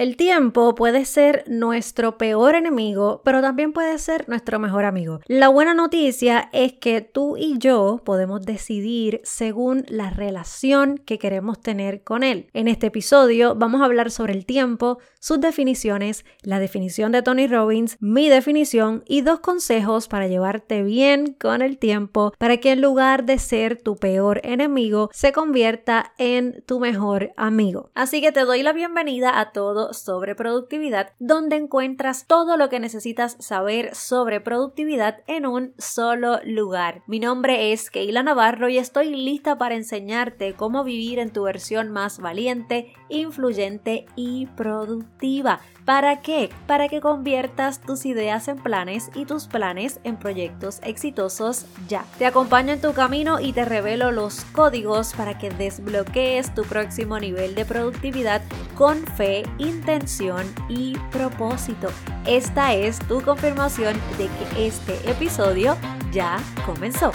El tiempo puede ser nuestro peor enemigo, pero también puede ser nuestro mejor amigo. La buena noticia es que tú y yo podemos decidir según la relación que queremos tener con él. En este episodio vamos a hablar sobre el tiempo, sus definiciones, la definición de Tony Robbins, mi definición y dos consejos para llevarte bien con el tiempo para que en lugar de ser tu peor enemigo se convierta en tu mejor amigo. Así que te doy la bienvenida a sobre productividad, donde encuentras todo lo que necesitas saber sobre productividad en un solo lugar. Mi nombre es Keila Navarro y estoy lista para enseñarte cómo vivir en tu versión más valiente, influyente y productiva. ¿Para qué? Para que conviertas tus ideas en planes y tus planes en proyectos exitosos ya. Te acompaño en tu camino y te revelo los códigos para que desbloquees tu próximo nivel de productividad con fe, intención y propósito. Esta es tu confirmación de que este episodio ya comenzó.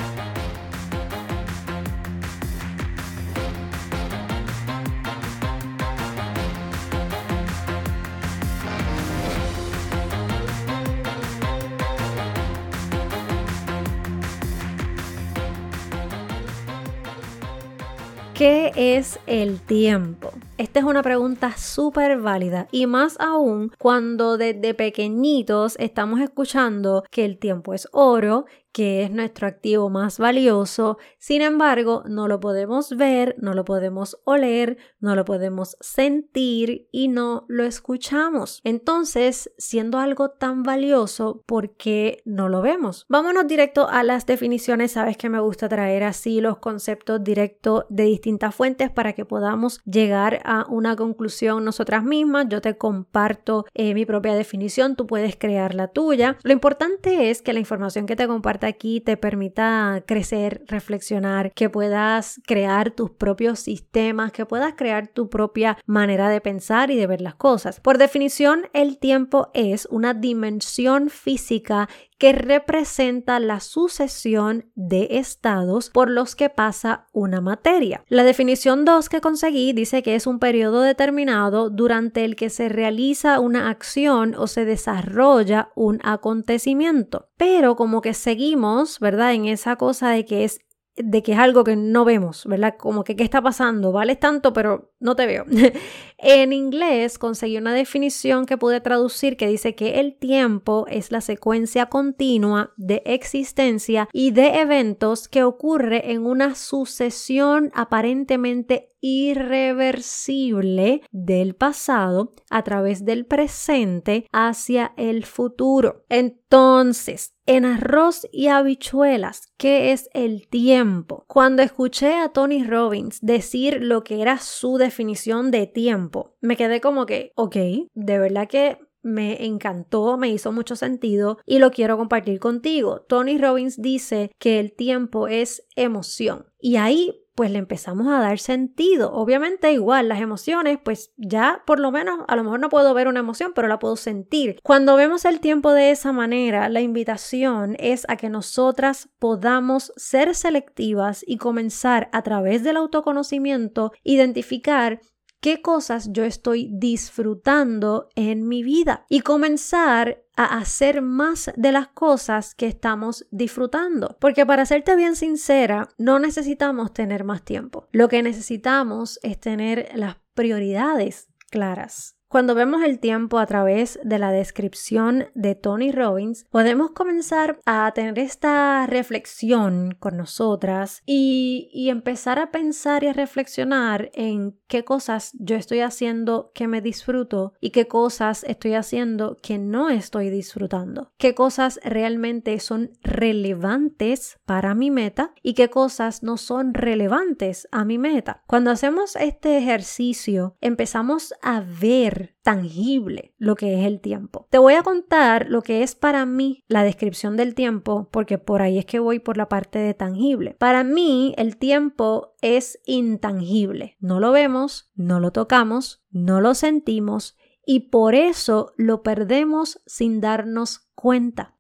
¿Qué es el tiempo? Esta es una pregunta súper válida y más aún cuando desde pequeñitos estamos escuchando que el tiempo es oro, que es nuestro activo más valioso. Sin embargo, no lo podemos ver, no lo podemos oler, no lo podemos sentir y no lo escuchamos. Entonces, siendo algo tan valioso, ¿por qué no lo vemos? Vámonos directo a las definiciones. Sabes que me gusta traer así los conceptos directos de distintas fuentes para que podamos llegar a una conclusión nosotras mismas. Yo te comparto eh, mi propia definición, tú puedes crear la tuya. Lo importante es que la información que te aquí te permita crecer, reflexionar, que puedas crear tus propios sistemas, que puedas crear tu propia manera de pensar y de ver las cosas. Por definición, el tiempo es una dimensión física que representa la sucesión de estados por los que pasa una materia. La definición 2 que conseguí dice que es un periodo determinado durante el que se realiza una acción o se desarrolla un acontecimiento. Pero como que seguimos, ¿verdad? En esa cosa de que es de que es algo que no vemos, ¿verdad? Como que qué está pasando, vales tanto, pero no te veo. en inglés conseguí una definición que pude traducir que dice que el tiempo es la secuencia continua de existencia y de eventos que ocurre en una sucesión aparentemente irreversible del pasado a través del presente hacia el futuro. Entonces, en arroz y habichuelas, ¿qué es el tiempo? Cuando escuché a Tony Robbins decir lo que era su definición de tiempo, me quedé como que, ok, de verdad que me encantó, me hizo mucho sentido y lo quiero compartir contigo. Tony Robbins dice que el tiempo es emoción. Y ahí pues le empezamos a dar sentido. Obviamente igual las emociones, pues ya por lo menos a lo mejor no puedo ver una emoción, pero la puedo sentir. Cuando vemos el tiempo de esa manera, la invitación es a que nosotras podamos ser selectivas y comenzar a través del autoconocimiento identificar qué cosas yo estoy disfrutando en mi vida y comenzar a hacer más de las cosas que estamos disfrutando. Porque para serte bien sincera, no necesitamos tener más tiempo. Lo que necesitamos es tener las prioridades claras. Cuando vemos el tiempo a través de la descripción de Tony Robbins, podemos comenzar a tener esta reflexión con nosotras y, empezar a pensar y a reflexionar en qué cosas yo estoy haciendo que me disfruto y qué cosas estoy haciendo que no estoy disfrutando, qué cosas realmente son relevantes para mi meta y qué cosas no son relevantes a mi meta. Cuando hacemos este ejercicio, empezamos a ver tangible lo que es el tiempo. Te voy a contar lo que es para mí la descripción del tiempo, porque por ahí es que voy por la parte de tangible. Para mí el tiempo es intangible. No lo vemos, no lo tocamos, no lo sentimos y por eso lo perdemos sin darnos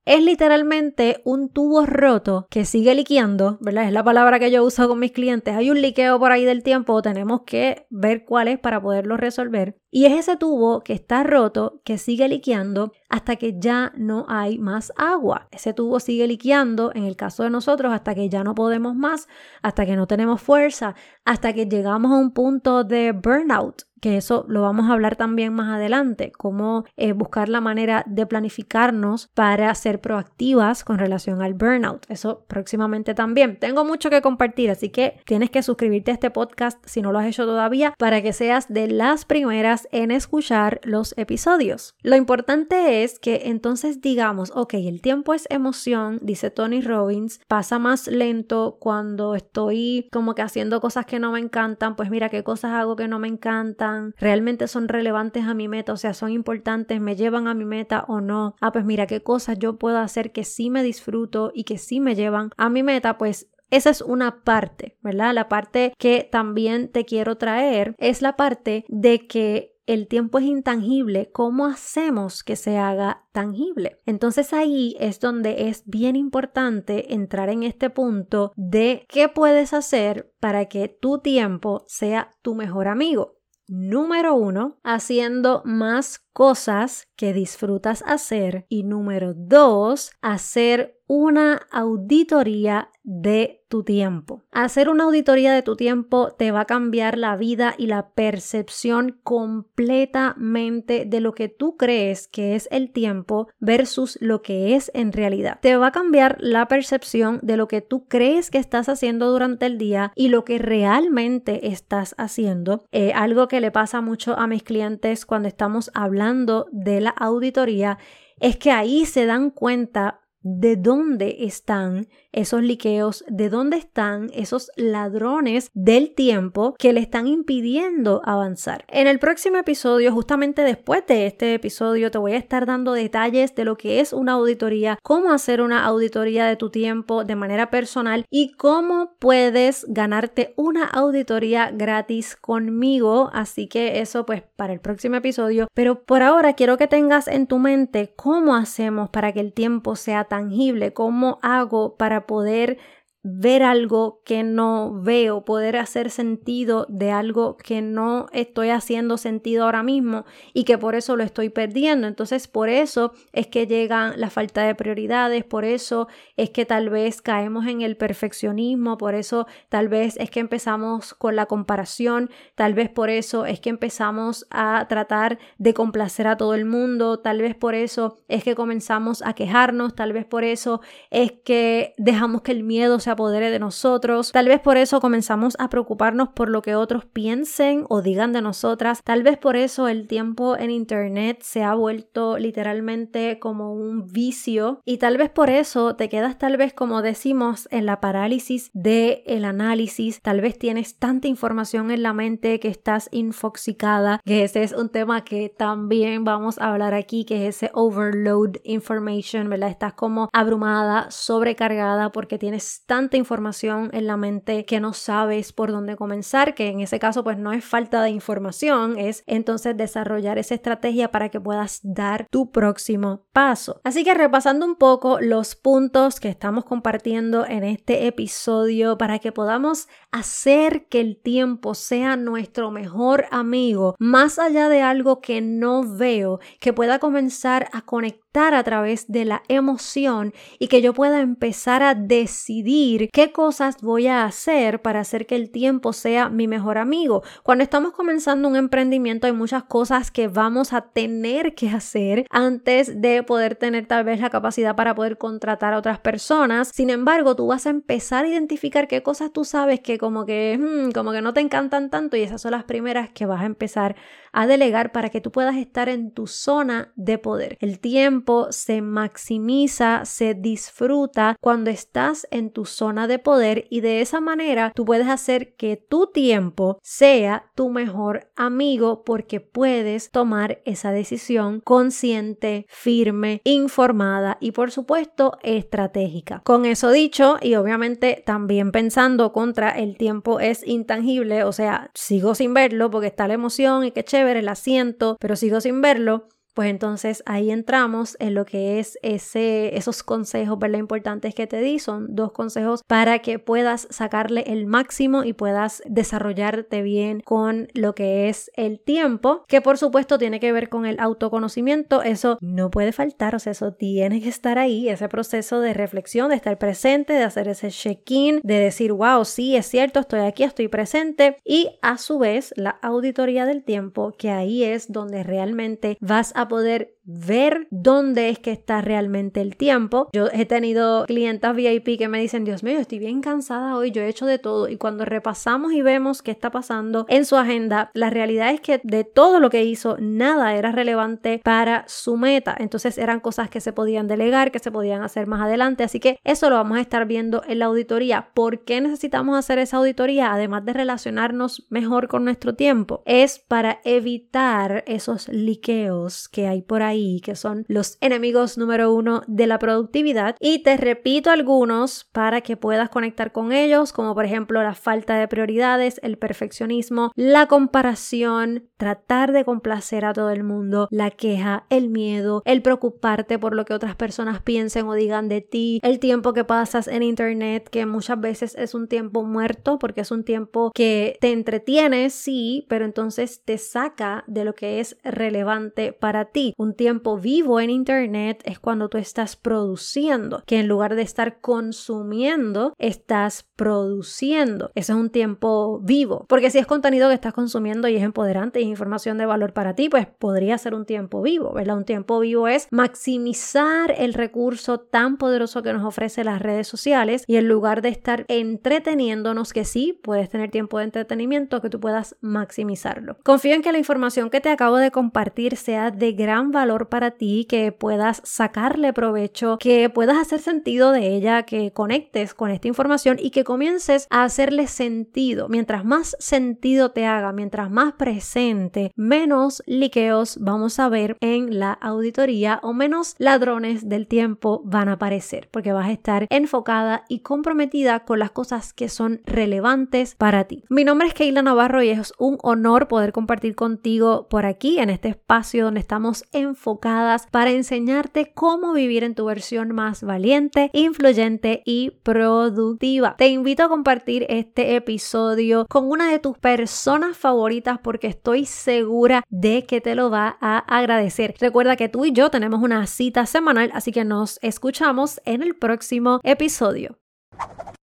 Es literalmente un tubo roto que sigue liqueando, ¿verdad? Es la palabra que yo uso con mis clientes. Hay un liqueo por ahí del tiempo, tenemos que ver cuál es para poderlo resolver. Y es ese tubo que está roto, que sigue liqueando hasta que ya no hay más agua. Ese tubo sigue liqueando, en el caso de nosotros, hasta que ya no podemos más, hasta que no tenemos fuerza, hasta que llegamos a un punto de burnout, que eso lo vamos a hablar también más adelante, cómo eh, buscar la manera de planificarnos para ser proactivas con relación al burnout. Eso próximamente también. Tengo mucho que compartir, así que tienes que suscribirte a este podcast si no lo has hecho todavía para que seas de las primeras en escuchar los episodios. Lo importante es que entonces digamos, ok, el tiempo es emoción, dice Tony Robbins, pasa más lento cuando estoy como que haciendo cosas que no me encantan, pues mira qué cosas hago que no me encantan realmente son relevantes a mi meta, o sea, son importantes, me llevan a mi meta o no. Ah, pues mira qué cosas yo puedo hacer que sí me disfruto y que sí me llevan a mi meta, pues esa es una parte, ¿verdad? La parte que también te quiero traer es la parte de que el tiempo es intangible, ¿cómo hacemos que se haga tangible? Entonces ahí es donde es bien importante entrar en este punto de qué puedes hacer para que tu tiempo sea tu mejor amigo. Número uno, haciendo más cosas que disfrutas hacer. Y número dos, hacer una auditoría de tu tiempo. Hacer una auditoría de tu tiempo te va a cambiar la vida y la percepción completamente de lo que tú crees que es el tiempo versus lo que es en realidad. Te va a cambiar la percepción de lo que tú crees que estás haciendo durante el día y lo que realmente estás haciendo. Eh, algo que le pasa mucho a mis clientes cuando estamos hablando de la auditoría es que ahí se dan cuenta de dónde están esos liqueos, de dónde están esos ladrones del tiempo que le están impidiendo avanzar. En el próximo episodio, justamente después de este episodio, te voy a estar dando detalles de lo que es una auditoría, cómo hacer una auditoría de tu tiempo de manera personal y cómo puedes ganarte una auditoría gratis conmigo. Así que eso pues para el próximo episodio. Pero por ahora quiero que tengas en tu mente cómo hacemos para que el tiempo sea tangible, cómo hago para poder ver algo que no veo, poder hacer sentido de algo que no estoy haciendo sentido ahora mismo y que por eso lo estoy perdiendo. Entonces, por eso es que llega la falta de prioridades, por eso es que tal vez caemos en el perfeccionismo, por eso tal vez es que empezamos con la comparación, tal vez por eso es que empezamos a tratar de complacer a todo el mundo, tal vez por eso es que comenzamos a quejarnos, tal vez por eso es que dejamos que el miedo se apodere de nosotros. Tal vez por eso comenzamos a preocuparnos por lo que otros piensen o digan de nosotras. Tal vez por eso el tiempo en Internet se ha vuelto literalmente como un vicio. Y tal vez por eso te quedas tal vez como decimos en la parálisis del el análisis. Tal vez tienes tanta información en la mente que estás infoxicada. Que ese es un tema que también vamos a hablar aquí, que es ese overload information, ¿verdad? Estás como abrumada, sobrecargada porque tienes tanta información en la mente que no sabes por dónde comenzar, que en ese caso pues no es falta de información, es entonces desarrollar esa estrategia para que puedas dar tu próximo paso. Así que repasando un poco los puntos que estamos compartiendo en este episodio para que podamos hacer que el tiempo sea nuestro mejor amigo, más allá de algo que no veo, que pueda comenzar a conectar a través de la emoción y que yo pueda empezar a decidir qué cosas voy a hacer para hacer que el tiempo sea mi mejor amigo. Cuando estamos comenzando un emprendimiento hay muchas cosas que vamos a tener que hacer antes de poder tener tal vez la capacidad para poder contratar a otras personas. Sin embargo, tú vas a empezar a identificar qué cosas tú sabes que como que, hmm, como que no te encantan tanto y esas son las primeras que vas a empezar delegar para que tú puedas estar en tu zona de poder. El tiempo se maximiza, se disfruta cuando estás en tu zona de poder y de esa manera tú puedes hacer que tu tiempo sea tu mejor amigo porque puedes tomar esa decisión consciente, firme, informada y por supuesto estratégica. Con eso dicho y obviamente también pensando contra el tiempo es intangible, o sea, sigo sin verlo porque está la emoción y qué chévere el asiento, pero sigo sin verlo. Pues entonces ahí entramos en lo que es ese, esos consejos, ¿verdad? Importantes que te di. Son dos consejos para que puedas sacarle el máximo y puedas desarrollarte bien con lo que es el tiempo, que por supuesto tiene que ver con el autoconocimiento. Eso no puede faltar, o sea, eso tiene que estar ahí, ese proceso de reflexión, de estar presente, de hacer ese check-in, de decir, wow, sí, es cierto, estoy aquí, estoy presente. Y a su vez, la auditoría del tiempo, que ahí es donde realmente vas a poder ver dónde es que está realmente el tiempo. Yo he tenido clientas VIP que me dicen, Dios mío, estoy bien cansada hoy, yo he hecho de todo. Y cuando repasamos y vemos qué está pasando en su agenda, la realidad es que de todo lo que hizo, nada era relevante para su meta. Entonces eran cosas que se podían delegar, que se podían hacer más adelante. Así que eso lo vamos a estar viendo en la auditoría. ¿Por qué necesitamos hacer esa auditoría? Además de relacionarnos mejor con nuestro tiempo, es para evitar esos liqueos que hay por ahí que son los enemigos número uno de la productividad. Y te repito algunos para que puedas conectar con ellos, como por ejemplo la falta de prioridades, el perfeccionismo, la comparación, tratar de complacer a todo el mundo, la queja, el miedo, el preocuparte por lo que otras personas piensen o digan de ti, el tiempo que pasas en internet, que muchas veces es un tiempo muerto porque es un tiempo que te entretiene, sí, pero entonces te saca de lo que es relevante para ti. Un tiempo vivo en Internet es cuando tú estás produciendo, que en lugar de estar consumiendo, estás produciendo. Ese es un tiempo vivo, porque si es contenido que estás consumiendo y es empoderante y es información de valor para ti, pues podría ser un tiempo vivo, ¿verdad? Un tiempo vivo es maximizar el recurso tan poderoso que nos ofrece las redes sociales y en lugar de estar entreteniéndonos, que sí, puedes tener tiempo de entretenimiento, que tú puedas maximizarlo. Confío en que la información que te acabo de compartir sea de gran valor para ti, que puedas sacarle provecho, que puedas hacer sentido de ella, que conectes con esta información y que comiences a hacerle sentido. Mientras más sentido te haga, mientras más presente, menos liqueos vamos a ver en la auditoría o menos ladrones del tiempo van a aparecer, porque vas a estar enfocada y comprometida con las cosas que son relevantes para ti. Mi nombre es Keila Navarro y es un honor poder compartir contigo por aquí en este espacio donde estamos enfocadas para enseñarte cómo vivir en tu versión más valiente, influyente y productiva. Te invito a compartir este episodio con una de tus personas favoritas porque estoy segura de que te lo va a agradecer. Recuerda que tú y yo tenemos una cita semanal, así que nos escuchamos en el próximo episodio.